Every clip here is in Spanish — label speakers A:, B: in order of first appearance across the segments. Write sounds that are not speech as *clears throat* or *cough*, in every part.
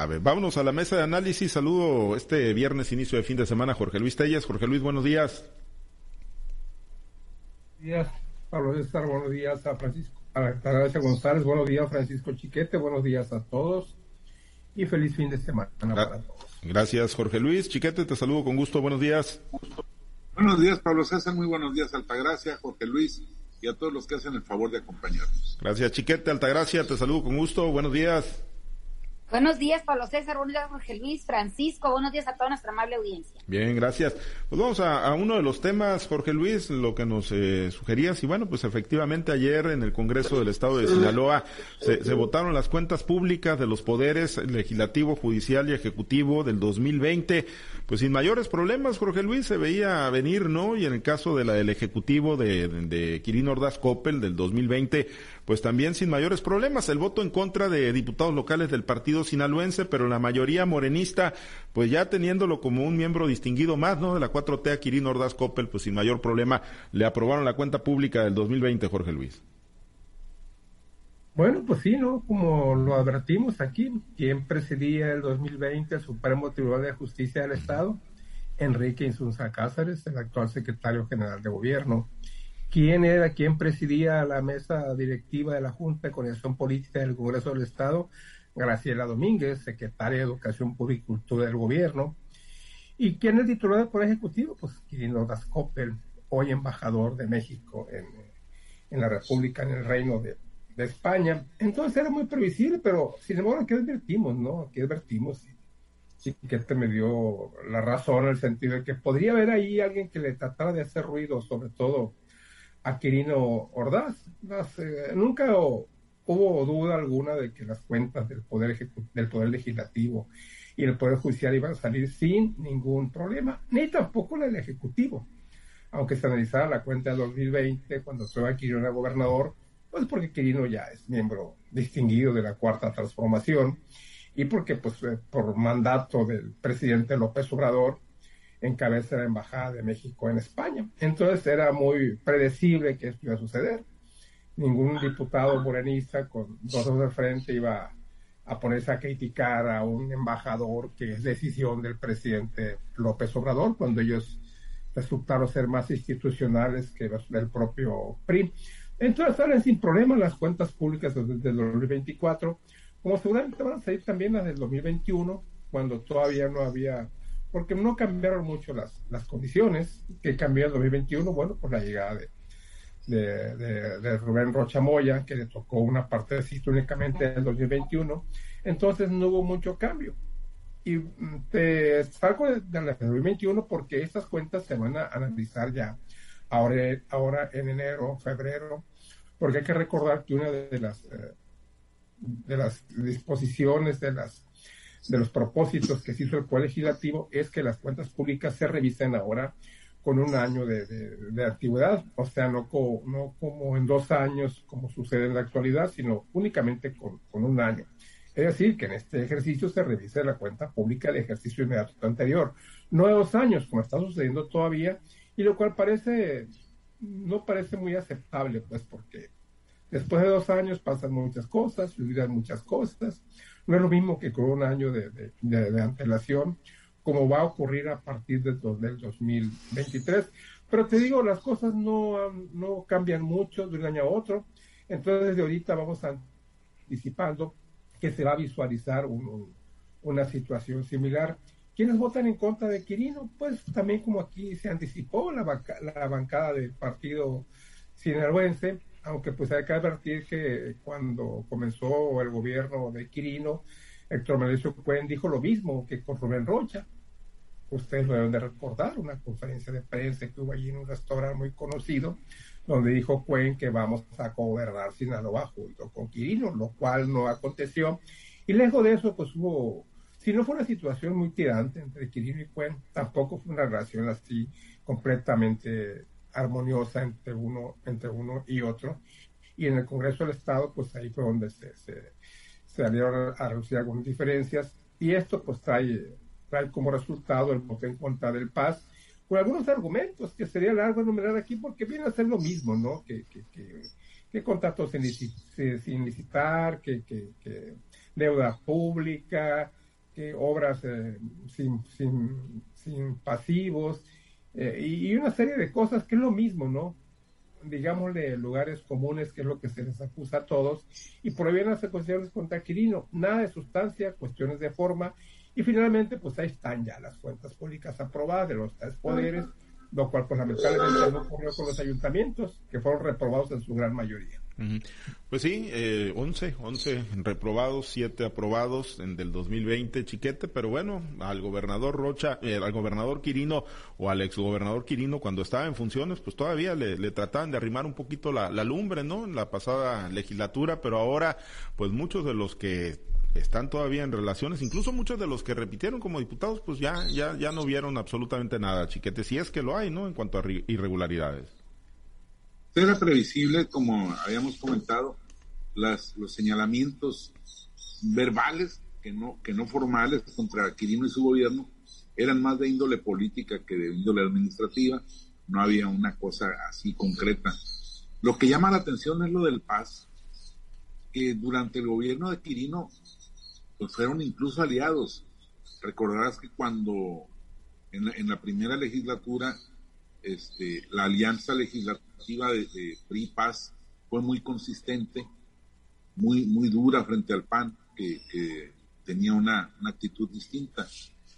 A: A ver, vámonos a la mesa de análisis. Saludo este viernes, inicio de fin de semana, Jorge Luis Tellas. Jorge Luis, buenos días.
B: Buenos días, Pablo César. Buenos días a Francisco, a González. Buenos días, Francisco Chiquete. Buenos días a todos. Y feliz fin de semana para todos.
A: Gracias, Jorge Luis. Chiquete, te saludo con gusto. Buenos días.
C: Buenos días, Pablo César. Muy buenos días, Altagracia, Jorge Luis y a todos los que hacen el favor de acompañarnos.
A: Gracias, Chiquete. Altagracia, te saludo con gusto. Buenos días.
D: Buenos días, Pablo César. Buenos días, Jorge Luis, Francisco. Buenos días a toda nuestra amable audiencia.
A: Bien, gracias. Pues vamos a, uno de los temas, Jorge Luis, lo que nos eh, sugerías. Y bueno, pues efectivamente ayer en el Congreso del Estado de Sinaloa se, se, votaron las cuentas públicas de los poderes legislativo, judicial y ejecutivo del 2020. Pues sin mayores problemas, Jorge Luis, se veía venir, ¿no? Y en el caso de la del ejecutivo de, de, de Quirino Ordaz Coppel del 2020, pues también sin mayores problemas. El voto en contra de diputados locales del partido sinaloense, pero la mayoría morenista, pues ya teniéndolo como un miembro distinguido más, ¿no? De la 4T a Quirino Ordaz Coppel, pues sin mayor problema le aprobaron la cuenta pública del 2020, Jorge Luis.
B: Bueno, pues sí, ¿no? Como lo advertimos aquí, quien presidía el 2020 el Supremo Tribunal de Justicia del Estado, Enrique Insunza Cáceres, el actual secretario general de gobierno quién era, quién presidía la mesa directiva de la Junta de Coordinación Política del Congreso del Estado, Graciela Domínguez, secretaria de Educación Pública y Cultura del Gobierno. ¿Y quién es titular del Poder Ejecutivo? Pues Quirino Dascopel, hoy embajador de México en, en la República, en el Reino de, de, España. Entonces era muy previsible, pero sin embargo aquí advertimos, ¿no? Aquí advertimos y que te me dio la razón en el sentido de que podría haber ahí alguien que le tratara de hacer ruido, sobre todo a Quirino Ordaz. Eh, nunca hubo duda alguna de que las cuentas del poder, del poder Legislativo y el Poder Judicial iban a salir sin ningún problema, ni tampoco la del Ejecutivo. Aunque se analizara la cuenta de 2020, cuando estaba Quirino era gobernador, pues porque Quirino ya es miembro distinguido de la Cuarta Transformación y porque, pues, eh, por mandato del presidente López Obrador, encabeza la Embajada de México en España. Entonces era muy predecible que esto iba a suceder. Ningún diputado morenista con dos dedos de frente iba a ponerse a criticar a un embajador que es decisión del presidente López Obrador cuando ellos resultaron ser más institucionales que del propio PRI. Entonces salen sin problema las cuentas públicas desde el 2024, como seguramente van a salir también las del 2021, cuando todavía no había porque no cambiaron mucho las, las condiciones que cambió en 2021, bueno, por la llegada de, de, Rubén Rocha Moya, que le tocó una parte de únicamente en el 2021, entonces no hubo mucho cambio. Y mm, te salgo de, de 2021 porque estas cuentas se van a analizar ya ahora, ahora en enero, febrero, porque hay que recordar que una de las, eh, de las disposiciones de las de los propósitos que se hizo el Poder Legislativo es que las cuentas públicas se revisen ahora con un año de, de, antigüedad, o sea, no, no como en dos años como sucede en la actualidad, sino únicamente con, con un año. Es decir, que en este ejercicio se revise la cuenta pública del ejercicio inmediato anterior, no de dos años, como está sucediendo todavía, y lo cual parece, no parece muy aceptable, pues porque después de dos años pasan muchas cosas, se olvidan muchas cosas, no es lo mismo que con un año de, de, antelación, como va a ocurrir a partir del, del 2023. Pero te digo, las cosas no, no cambian mucho de un año a otro. Entonces, de ahorita vamos anticipando que se va a visualizar una situación similar. ¿Quiénes votan en contra de Quirino? Pues también como aquí se anticipó la, la bancada del partido sinaloense, aunque pues hay que advertir que cuando comenzó el gobierno de Quirino, Héctor Mauricio Cuen dijo lo mismo que con Rubén Rocha. Ustedes lo deben de recordar, una conferencia de prensa que hubo allí en un restaurante muy conocido, donde dijo Cuen que vamos a gobernar Sinaloa junto con Quirino, lo cual no aconteció. Y lejos de eso, pues hubo, si no fue una situación muy tirante entre Quirino y Cuen, tampoco fue una relación así completamente armoniosa entre uno, entre uno y otro. Y en el Congreso del Estado, pues ahí fue donde se, se, salieron a reducir algunas diferencias. Y esto pues trae, trae como resultado el voto en contra del Paz, con algunos argumentos que sería largo enumerar aquí porque viene a ser lo mismo, ¿no? Que, que, que, que contratos sin, licitar, que, que, deuda pública, obras eh, sin, sin, sin, pasivos eh, y, una serie de cosas que es lo mismo, ¿no? Digámosle lugares comunes, que es lo que se les acusa a todos, y prohíben las acusaciones contra Quirino. Nada de sustancia, cuestiones de forma, y finalmente, pues ahí están ya las cuentas públicas aprobadas de los tres poderes, lo cual, pues lamentablemente no ocurrió con los ayuntamientos, que fueron reprobados en su gran mayoría.
A: Pues sí, eh, 11, 11 reprobados, 7 aprobados en del 2020, chiquete, pero bueno, al gobernador Rocha, eh, al gobernador Quirino o al exgobernador Quirino cuando estaba en funciones, pues todavía le, trataban de arrimar un poquito la, la lumbre, ¿no? En la pasada legislatura, pero ahora, pues muchos de los que están todavía en relaciones, incluso muchos de los que repitieron como diputados, pues ya, ya, ya no vieron absolutamente nada, chiquete, si es que lo hay, ¿no? En cuanto a irregularidades.
C: Era previsible, como habíamos comentado, las, los señalamientos verbales, que no, que no formales, contra Quirino y su gobierno, eran más de índole política que de índole administrativa. No había una cosa así concreta. Lo que llama la atención es lo del Paz, que durante el gobierno de Quirino pues fueron incluso aliados. Recordarás que cuando en la, en la primera legislatura este, la alianza legislativa de, de PRI fue muy consistente, muy, muy dura frente al PAN, que, tenía una, actitud distinta.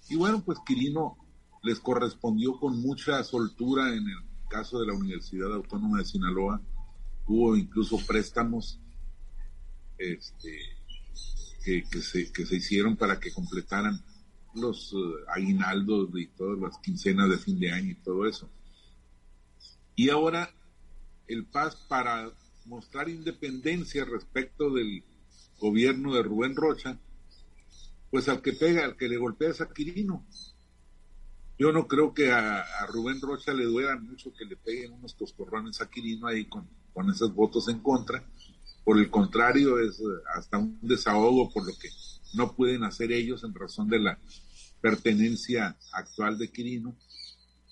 C: Y bueno, pues Quirino les correspondió con mucha soltura en el caso de la Universidad Autónoma de Sinaloa. Hubo incluso préstamos este, que, se, que se hicieron para que completaran los uh, aguinaldos y todas las quincenas de fin de año y todo eso. Y ahora el Paz para mostrar independencia respecto del gobierno de Rubén Rocha, pues al que pega, al que le golpea es a Quirino. Yo no creo que a, Rubén Rocha le duela mucho que le peguen unos coscorrones a Quirino ahí con, con esos votos en contra. Por el contrario, es hasta un desahogo por lo que no pueden hacer ellos en razón de la pertenencia actual de Quirino.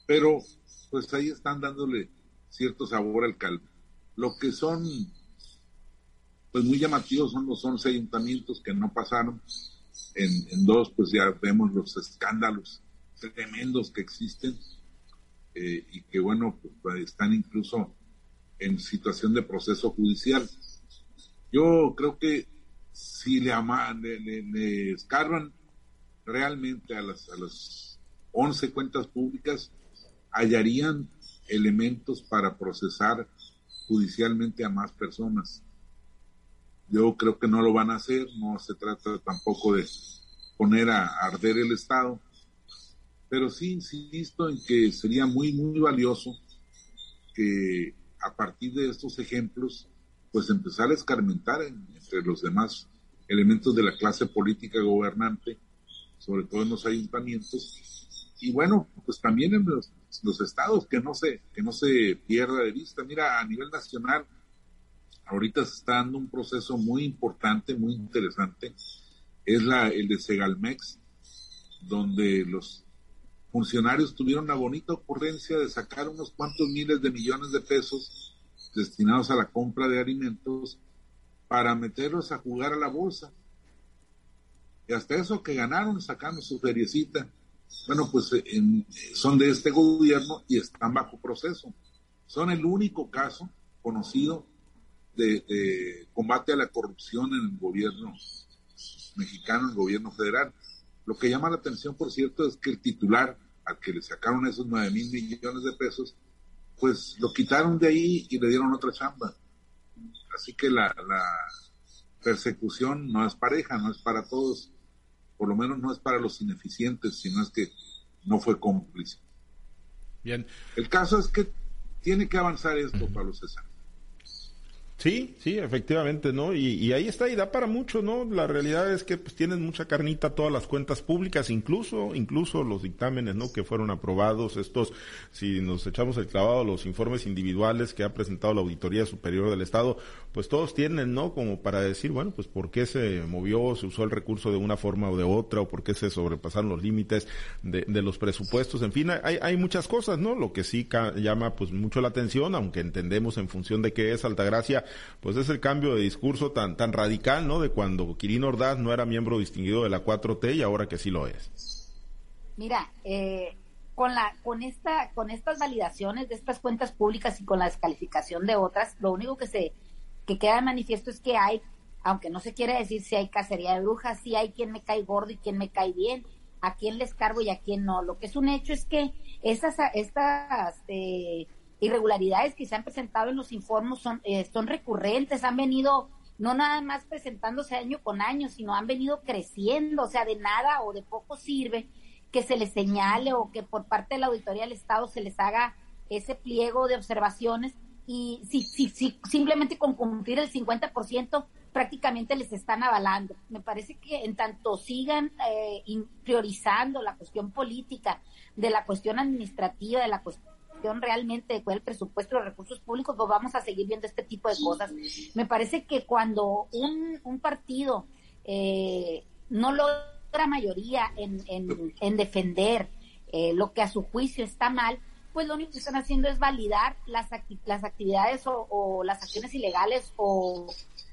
C: Pero pues ahí están dándole cierto sabor al caldo. Lo que son, pues muy llamativos son los 11 ayuntamientos que no pasaron. En, dos, pues ya vemos los escándalos tremendos que existen eh, y que, bueno, pues, están incluso en situación de proceso judicial. Yo creo que si le, aman, le, escarban realmente a las, a las 11 cuentas públicas, hallarían elementos para procesar judicialmente a más personas. Yo creo que no lo van a hacer, no se trata tampoco de poner a arder el Estado, pero sí insisto en que sería muy, muy valioso que a partir de estos ejemplos, pues empezar a escarmentar entre los demás elementos de la clase política gobernante, sobre todo en los ayuntamientos, y bueno, pues también en los los estados, que no se, que no se pierda de vista. Mira, a nivel nacional, ahorita se está dando un proceso muy importante, muy interesante, es la, el de Segalmex, donde los funcionarios tuvieron la bonita ocurrencia de sacar unos cuantos miles de millones de pesos destinados a la compra de alimentos para meterlos a jugar a la bolsa. Y hasta eso que ganaron sacando su feriecita bueno, pues eh, son de este gobierno y están bajo proceso. Son el único caso conocido de, combate a la corrupción en el gobierno mexicano, en el gobierno federal. Lo que llama la atención, por cierto, es que el titular al que le sacaron esos nueve mil millones de pesos, pues lo quitaron de ahí y le dieron otra chamba. Así que la, la persecución no es pareja, no es para todos por lo menos no es para los ineficientes, sino es que no fue cómplice.
A: Bien.
C: El caso es que tiene que avanzar esto, Pablo César.
A: Sí, sí, efectivamente, ¿no? Y, ahí está, y da para mucho, ¿no? La realidad es que pues tienen mucha carnita todas las cuentas públicas, incluso, incluso los dictámenes, ¿no? Que fueron aprobados, estos, si nos echamos el clavado, los informes individuales que ha presentado la Auditoría Superior del Estado, pues todos tienen, ¿no? Como para decir, bueno, pues por qué se movió, se usó el recurso de una forma o de otra, o por qué se sobrepasaron los límites de, de los presupuestos, en fin, hay, hay muchas cosas, ¿no? Lo que sí llama pues mucho la atención, aunque entendemos en función de qué es Altagracia, pues es el cambio de discurso tan, tan radical, ¿no? De cuando Quirino Ordaz no era miembro distinguido de la 4T y ahora que sí lo es.
D: Mira, eh, con la, con esta, con estas validaciones de estas cuentas públicas y con la descalificación de otras, lo único que se, que queda de manifiesto es que hay, aunque no se quiere decir si hay cacería de brujas, si hay quien me cae gordo y quien me cae bien, a quién les cargo y a quién no. Lo que es un hecho es que estas, estas eh, irregularidades que se han presentado en los informes son, eh, son recurrentes, han venido no nada más presentándose año con año, sino han venido creciendo, o sea, de nada o de poco sirve que se les señale o que por parte de la auditoría del Estado se les haga ese pliego de observaciones y si, si, si simplemente con cumplir el 50% prácticamente les están avalando. Me parece que en tanto sigan eh, priorizando la cuestión política, de la cuestión administrativa, de la cuestión realmente de cuál el presupuesto de los recursos públicos, pues vamos a seguir viendo este tipo de cosas. Me parece que cuando un, un partido eh, no logra mayoría en, en, defender eh, lo que a su juicio está mal, pues lo único que están haciendo es validar las, las actividades o, las acciones ilegales o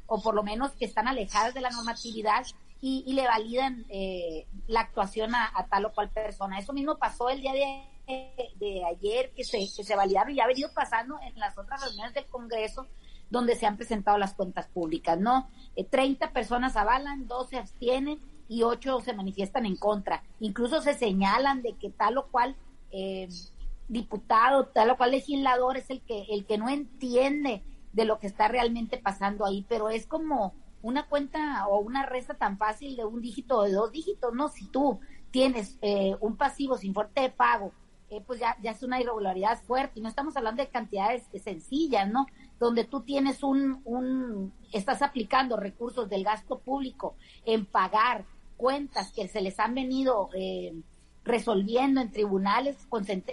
D: o por lo menos que están alejadas de la normatividad y, le validan eh, la actuación a, tal o cual persona. Eso mismo pasó el día de, ayer que se, que se validaron y ha venido pasando en las otras reuniones del Congreso donde se han presentado las cuentas públicas, ¿no? Eh, 30 personas avalan, 12 se abstienen y 8 se manifiestan en contra. Incluso se señalan de que tal o cual eh, diputado, tal o cual legislador es el que, el que no entiende de lo que está realmente pasando ahí, pero es como una cuenta o una resta tan fácil de un dígito o de dos dígitos, ¿no? Si tú tienes eh, un pasivo sin fuerte de pago, eh, pues ya, ya es una irregularidad fuerte, y no estamos hablando de cantidades sencillas, ¿no? Donde tú tienes un, un, estás aplicando recursos del gasto público en pagar cuentas que se les han venido eh, resolviendo en tribunales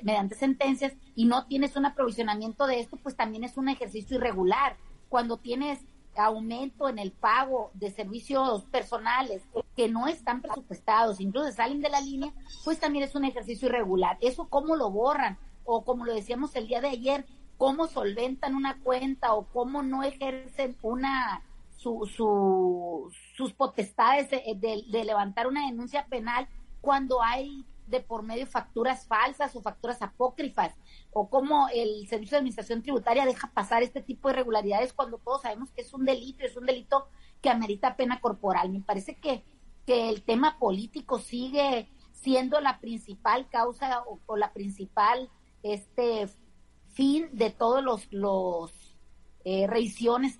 D: mediante sentencias y no tienes un aprovisionamiento de esto, pues también es un ejercicio irregular. Cuando tienes aumento en el pago de servicios personales que no están presupuestados, incluso salen de la línea, pues también es un ejercicio irregular. Eso cómo lo borran o como lo decíamos el día de ayer, cómo solventan una cuenta o cómo no ejercen una su, su, sus potestades de levantar una denuncia penal cuando hay de por medio facturas falsas o facturas apócrifas, o cómo el Servicio de Administración Tributaria deja pasar este tipo de irregularidades cuando todos sabemos que es un delito, es un delito que amerita pena corporal. Me parece que, que el tema político sigue siendo la principal causa o, la principal este fin de todos los, los eh,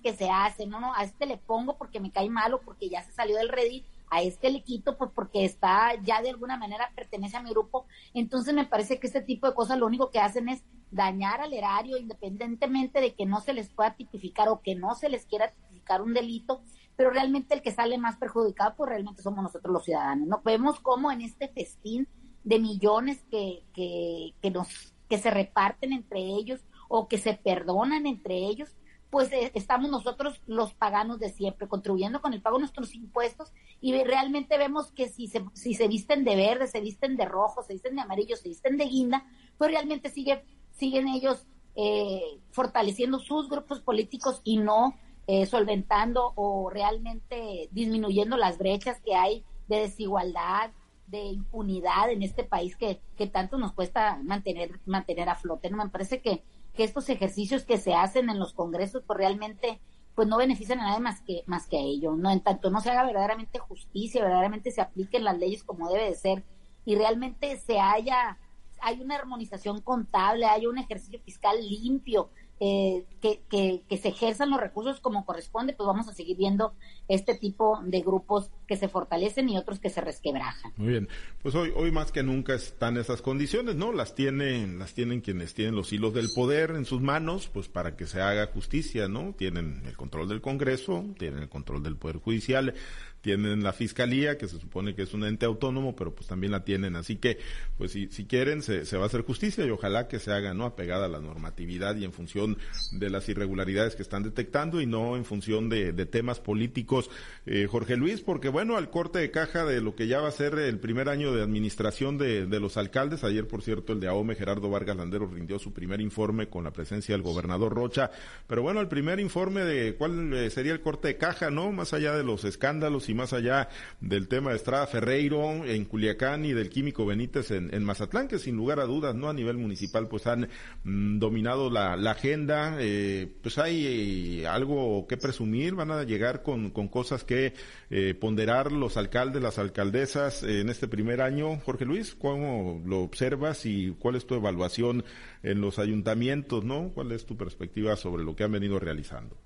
D: que se hacen. No, no, a este le pongo porque me cae malo, porque ya se salió del Reddit, a este le quito pues porque está ya de alguna manera pertenece a mi grupo. Entonces me parece que este tipo de cosas lo único que hacen es dañar al erario independientemente de que no se les pueda tipificar o que no se les quiera tipificar un delito, pero realmente el que sale más perjudicado pues realmente somos nosotros los ciudadanos. No vemos cómo en este festín de millones que, que, que nos que se reparten entre ellos o que se perdonan entre ellos, pues eh, estamos nosotros los paganos de siempre, contribuyendo con el pago de nuestros impuestos y realmente vemos que si se, si se visten de verde, se visten de rojo, se visten de amarillo, se visten de guinda, pues realmente sigue, siguen ellos eh, fortaleciendo sus grupos políticos y no eh, solventando o realmente disminuyendo las brechas que hay de desigualdad, de impunidad en este país que, que tanto nos cuesta mantener, mantener a flote. ¿no? Me parece que que estos ejercicios que se hacen en los congresos pues realmente pues no benefician a nadie más que más que a ellos, no en tanto no se haga verdaderamente justicia, verdaderamente se apliquen las leyes como debe de ser y realmente se haya hay una armonización contable, hay un ejercicio fiscal limpio, eh, que, que, se ejerzan los recursos como corresponde, pues vamos a seguir viendo este tipo de grupos que se fortalecen y otros que se resquebrajan.
A: Muy bien, pues hoy, hoy más que nunca están esas condiciones, ¿no? Las tienen, las tienen quienes tienen los hilos del poder en sus manos, pues para que se haga justicia, ¿no? Tienen el control del Congreso, tienen el control del Poder Judicial, tienen la fiscalía, que se supone que es un ente autónomo, pero pues también la tienen. Así que, pues si, si quieren, se, se va a hacer justicia y ojalá que se haga, ¿no? Apegada a la normatividad y en función de las irregularidades que están detectando y no en función de, de temas políticos. Eh, Jorge Luis, porque bueno, al corte de caja de lo que ya va a ser el primer año de administración de, de los alcaldes, ayer por cierto el de AOME Gerardo Vargas Landero rindió su primer informe con la presencia del gobernador Rocha, pero bueno, el primer informe de cuál eh, sería el corte de caja, ¿no? Más allá de los escándalos y más allá del tema de Estrada Ferreiro en Culiacán y del químico Benítez en, en Mazatlán, que sin lugar a dudas, ¿no? A nivel municipal pues han mm, dominado la, agenda, eh, pues hay eh, algo que presumir, van a llegar con, con cosas que eh, ponderar los alcaldes, las alcaldesas en este primer año. Jorge Luis, ¿cómo lo observas y cuál es tu evaluación en los ayuntamientos, no? ¿Cuál es tu perspectiva sobre lo que han venido realizando?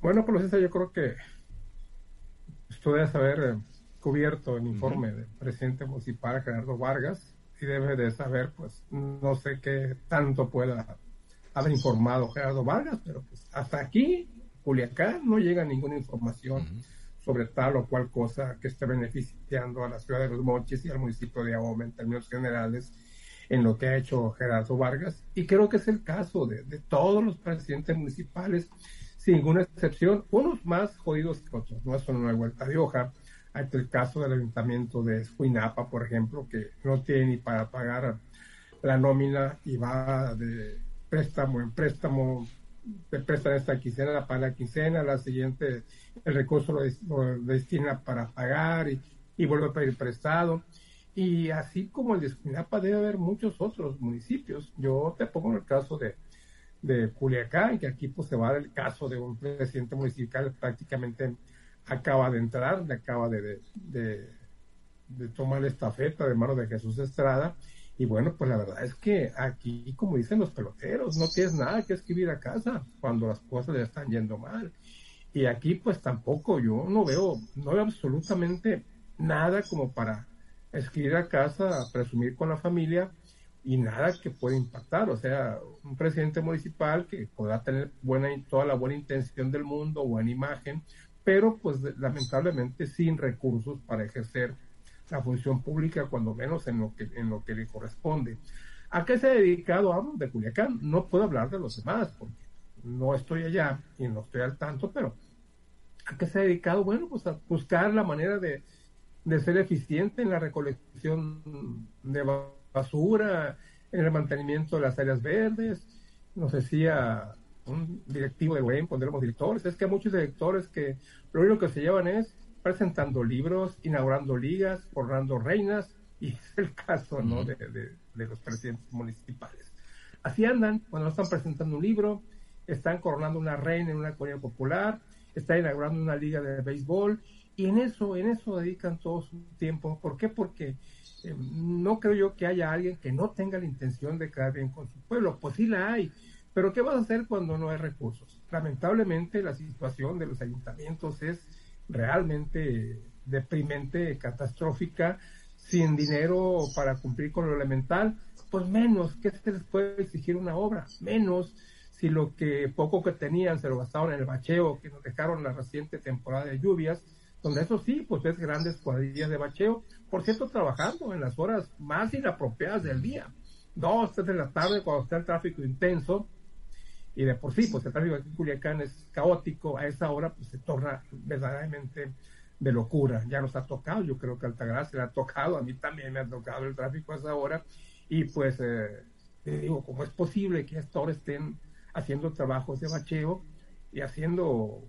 B: Bueno, por yo creo que tú debes haber eh, cubierto el informe del presidente municipal Gerardo Vargas y debe de saber, pues, no sé qué tanto pueda haber informado Gerardo Vargas, pero pues hasta aquí, Culiacán, no llega ninguna información sobre tal o cual cosa que esté beneficiando a la ciudad de Los Mochis y al municipio de Ahome en términos generales en lo que ha hecho Gerardo Vargas. Y creo que es el caso de, de todos los presidentes municipales, sin ninguna excepción, unos más jodidos que otros, no eso no hay vuelta de hoja. Hay el caso del ayuntamiento de Escuinapa, por ejemplo, que no tiene ni para pagar la nómina y va de préstamo en préstamo, te prestan esta quincena para la quincena, la siguiente el recurso lo, destina para pagar y, y, vuelve a pedir prestado. Y así como el de Escuinapa debe haber muchos otros municipios. Yo te pongo el caso de, de Culiacán, que aquí pues se va el caso de un presidente municipal prácticamente acaba de entrar, acaba de, de, de, tomar la estafeta de mano de Jesús Estrada. Y bueno, pues la verdad es que aquí, como dicen los peloteros, no tienes nada que escribir a casa cuando las cosas le están yendo mal. Y aquí pues tampoco, yo no veo, no veo absolutamente nada como para escribir a casa, presumir con la familia y nada que pueda impactar. O sea, un presidente municipal que pueda tener buena, toda la buena intención del mundo, buena imagen, pero pues lamentablemente sin recursos para ejercer la función pública, cuando menos en lo que, en lo que le corresponde. ¿A qué se ha dedicado? Hablo de Culiacán. No puedo hablar de los demás, porque no estoy allá y no estoy al tanto, pero ¿a qué se ha dedicado? Bueno, pues a buscar la manera de, de ser eficiente en la recolección de basura, en el mantenimiento de las áreas verdes. Nos decía un directivo de WEM, pondremos directores, es que hay muchos directores que lo único que se llevan es presentando libros, inaugurando ligas, forrando reinas, y *laughs* es el caso ¿no? de, de, de, los presidentes municipales. Así andan, cuando están presentando un libro, están coronando una reina en una colonia popular, están inaugurando una liga de béisbol, y en eso, en eso dedican todo su tiempo. ¿Por qué? Porque eh, no creo yo que haya alguien que no tenga la intención de quedar bien con su pueblo. Pues sí la hay, pero ¿qué vas a hacer cuando no hay recursos? Lamentablemente la situación de los ayuntamientos es realmente deprimente, catastrófica, sin dinero para cumplir con lo elemental, pues menos, ¿qué se les puede exigir una obra? Menos si lo que poco que tenían se lo gastaron en el bacheo que nos dejaron la reciente temporada de lluvias, donde eso sí, pues es grandes cuadrillas de bacheo, por cierto, trabajando en las horas más inapropiadas del día, dos, tres de la tarde, cuando está el tráfico intenso, y de por sí, pues el tráfico aquí en Culiacán es caótico, a esa hora pues se torna verdaderamente de locura. Ya nos ha tocado, yo creo que Altagracia le ha tocado, a mí también me ha tocado el tráfico a esa hora, y pues eh, digo, ¿cómo es posible que a esta hora estén haciendo trabajos de bacheo y haciendo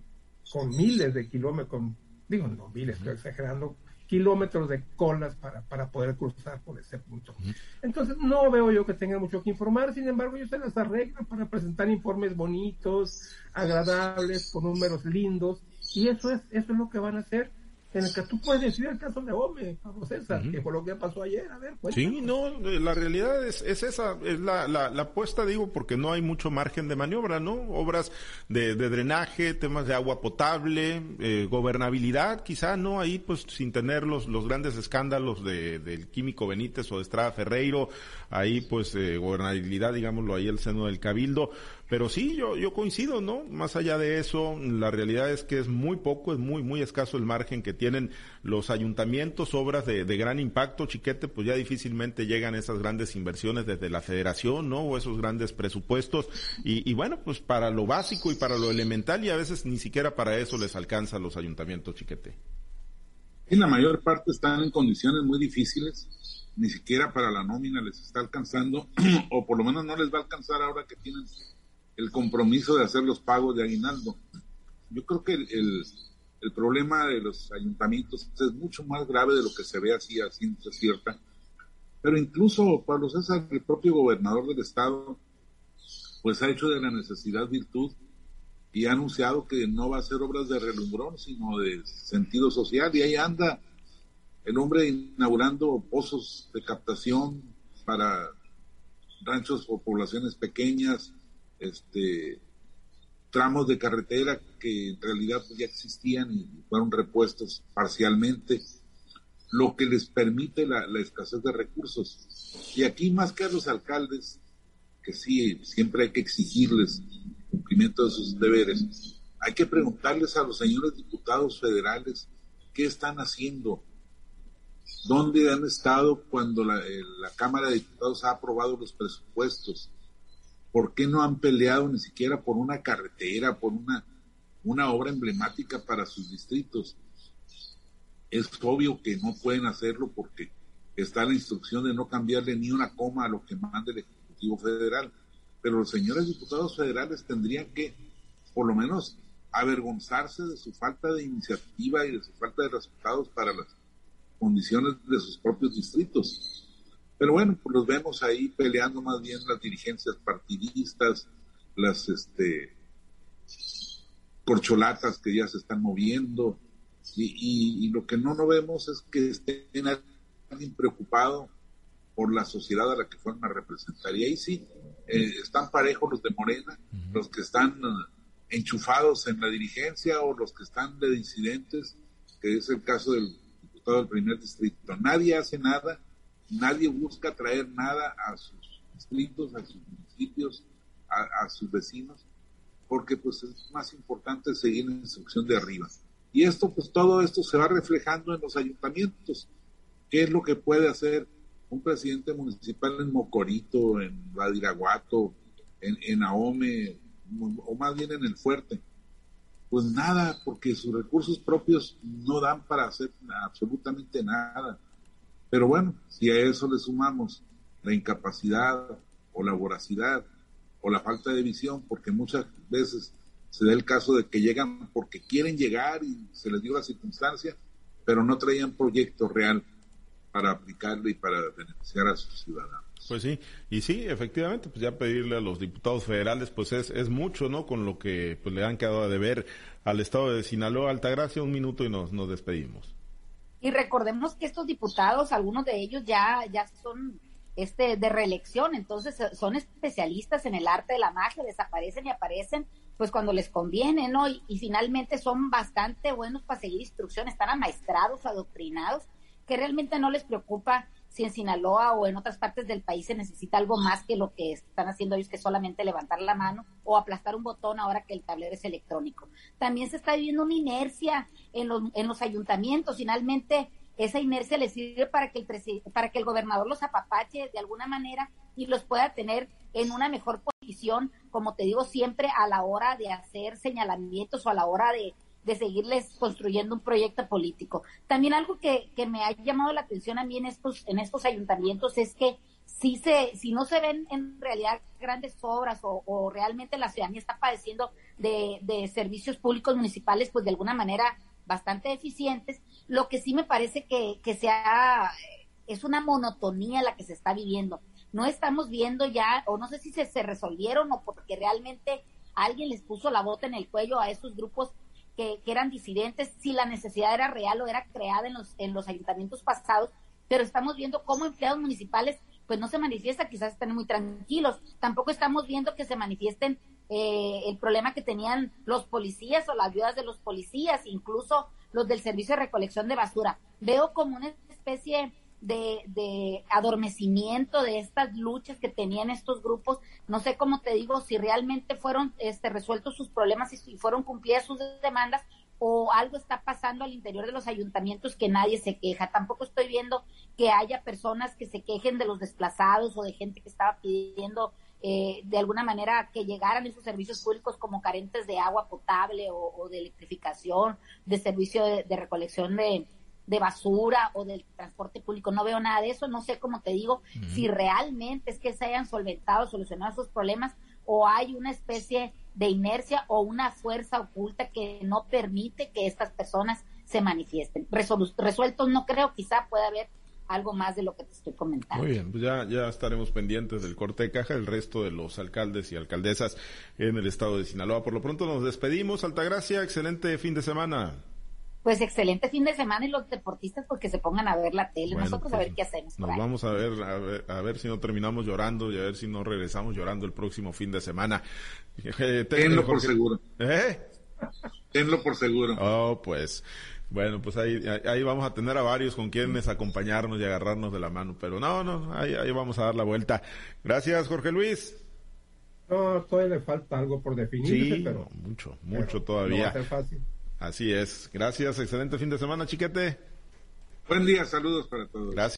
B: con miles de kilómetros, digo, no miles, estoy exagerando, kilómetros de colas para, para poder cruzar por ese punto. Entonces, no veo yo que tengan mucho que informar, sin embargo, ellos se las arreglan para presentar informes bonitos, agradables, con números lindos, y eso es, eso es lo que van a hacer en el que tú puedes decir el caso de Gómez, Pablo César, que fue lo que pasó ayer. A ver,
A: Sí, no, eh, la realidad es, es esa, es la, la, la, apuesta, digo, porque no hay mucho margen de maniobra, ¿no? Obras de, de drenaje, temas de agua potable, eh, gobernabilidad, quizá, ¿no? Ahí, pues, sin tener los, los grandes escándalos de, del químico Benítez o de Estrada Ferreiro, ahí, pues, eh, gobernabilidad, digámoslo, ahí el seno del cabildo, Pero sí, yo, yo coincido, ¿no? Más allá de eso, la realidad es que es muy poco, es muy, muy escaso el margen que tienen los ayuntamientos, obras de, gran impacto, chiquete, pues ya difícilmente llegan esas grandes inversiones desde la federación, ¿no? O esos grandes presupuestos. Y, y bueno, pues para lo básico y para lo elemental y a veces ni siquiera para eso les alcanza los ayuntamientos, chiquete.
C: Y la mayor parte están en condiciones muy difíciles ni siquiera para la nómina les está alcanzando, *clears throat* o por lo menos no les va a alcanzar ahora que tienen el compromiso de hacer los pagos de aguinaldo. Yo creo que el, el, problema de los ayuntamientos es mucho más grave de lo que se ve así a ciencia cierta. Pero incluso Pablo César, el propio gobernador del estado, pues ha hecho de la necesidad virtud y ha anunciado que no va a hacer obras de relumbrón, sino de sentido social. Y ahí anda el hombre inaugurando pozos de captación para ranchos o poblaciones pequeñas, este, tramos de carretera que en realidad ya existían y fueron repuestos parcialmente, lo que les permite la, escasez de recursos. Y aquí más que a los alcaldes, que sí, siempre hay que exigirles cumplimiento de sus deberes, hay que preguntarles a los señores diputados federales qué están haciendo ¿Dónde han estado cuando la, eh, la, Cámara de Diputados ha aprobado los presupuestos? ¿Por qué no han peleado ni siquiera por una carretera, por una, una obra emblemática para sus distritos? Es obvio que no pueden hacerlo porque está la instrucción de no cambiarle ni una coma a lo que manda el Ejecutivo Federal. Pero los señores diputados federales tendrían que, por lo menos, avergonzarse de su falta de iniciativa y de su falta de resultados para las condiciones de sus propios distritos. Pero bueno, pues los vemos ahí peleando más bien las dirigencias partidistas, las este, corcholatas que ya se están moviendo, y, lo que no no vemos es que estén alguien preocupado por la sociedad a la que fueron a representar. Y ahí sí, eh, están parejos los de Morena, los que están enchufados en la dirigencia o los que están de disidentes, que es el caso del todo el primer distrito. Nadie hace nada, nadie busca traer nada a sus distritos, a sus municipios, a, sus vecinos, porque pues es más importante seguir la instrucción de arriba. Y esto, pues todo esto se va reflejando en los ayuntamientos. ¿Qué es lo que puede hacer un presidente municipal en Mocorito, en Badiraguato, en, en Ahome, o más bien en el Fuerte? Pues nada, porque sus recursos propios no dan para hacer absolutamente nada. Pero bueno, si a eso le sumamos la incapacidad o la voracidad o la falta de visión, porque muchas veces se da el caso de que llegan porque quieren llegar y se les dio la circunstancia, pero no traían proyecto real para aplicarlo y para beneficiar a sus ciudadanos.
A: Pues sí, y sí, efectivamente, pues ya pedirle a los diputados federales, pues es, es mucho, ¿no? Con lo que pues, le han quedado a deber al Estado de Sinaloa. Altagracia, un minuto y nos, nos despedimos.
D: Y recordemos que estos diputados, algunos de ellos ya, ya son este de reelección, entonces eh, son especialistas en el arte de la magia, desaparecen y aparecen pues cuando les conviene, ¿no? Y, y finalmente son bastante buenos para seguir instrucciones, están amaestrados, adoctrinados, que realmente no les preocupa si en Sinaloa o en otras partes del país se necesita algo más que lo que están haciendo ellos, que solamente levantar la mano o aplastar un botón ahora que el tablero es electrónico. También se está viviendo una inercia en los, en los ayuntamientos. Finalmente, esa inercia les sirve para que, el para que el gobernador los apapache de alguna manera y los pueda tener en una mejor posición, como te digo siempre, a la hora de hacer señalamientos o a la hora de de seguirles construyendo un proyecto político. También algo que, que me ha llamado la atención a mí en estos, en estos ayuntamientos es que si se, si no se ven en realidad grandes obras o, realmente la ciudadanía está padeciendo de, de, servicios públicos municipales, pues de alguna manera bastante eficientes, lo que sí me parece que, que sea, es una monotonía la que se está viviendo. No estamos viendo ya, o no sé si se, se resolvieron o porque realmente alguien les puso la bota en el cuello a esos grupos que, eran disidentes, si la necesidad era real o era creada en los, en los ayuntamientos pasados, pero estamos viendo cómo empleados municipales pues no se manifiesta, quizás están muy tranquilos. Tampoco estamos viendo que se manifiesten eh, el problema que tenían los policías o las ayudas de los policías, incluso los del servicio de recolección de basura. Veo como una especie de, de, adormecimiento de estas luchas que tenían estos grupos. No sé cómo te digo, si realmente fueron este, resueltos sus problemas y si fueron cumplidas sus demandas o algo está pasando al interior de los ayuntamientos que nadie se queja. Tampoco estoy viendo que haya personas que se quejen de los desplazados o de gente que estaba pidiendo eh, de alguna manera que llegaran esos servicios públicos como carentes de agua potable o, de electrificación, de servicio de, recolección de, basura o del transporte público. No veo nada de eso. No sé cómo te digo si realmente es que se hayan solventado, solucionado esos problemas o hay una especie de inercia o una fuerza oculta que no permite que estas personas se manifiesten. resueltos no creo, quizá pueda haber algo más de lo que te estoy comentando.
A: Muy bien, pues ya, ya estaremos pendientes del corte de caja, el resto de los alcaldes y alcaldesas en el estado de Sinaloa. Por lo pronto nos despedimos, Altagracia, excelente fin de semana.
D: Pues excelente fin de semana y los deportistas porque se pongan a ver la tele, nosotros a pues, ver qué hacemos.
A: Nos vamos a ver, a ver, a ver si no terminamos llorando y a ver si no regresamos llorando el próximo fin de semana. *laughs*
C: Tenlo por seguro. ¿Eh? Tenlo por seguro.
A: Oh, pues. Bueno, pues ahí, ahí vamos a tener a varios con quienes acompañarnos y agarrarnos de la mano, pero no, no, ahí, ahí vamos a dar la vuelta. Gracias, Jorge Luis.
B: No, todavía le falta algo por definir, sí, pero
A: mucho, mucho todavía. No fácil. Así es. Gracias, excelente fin de semana, chiquete.
C: Buen día, saludos para todos.
A: Gracias.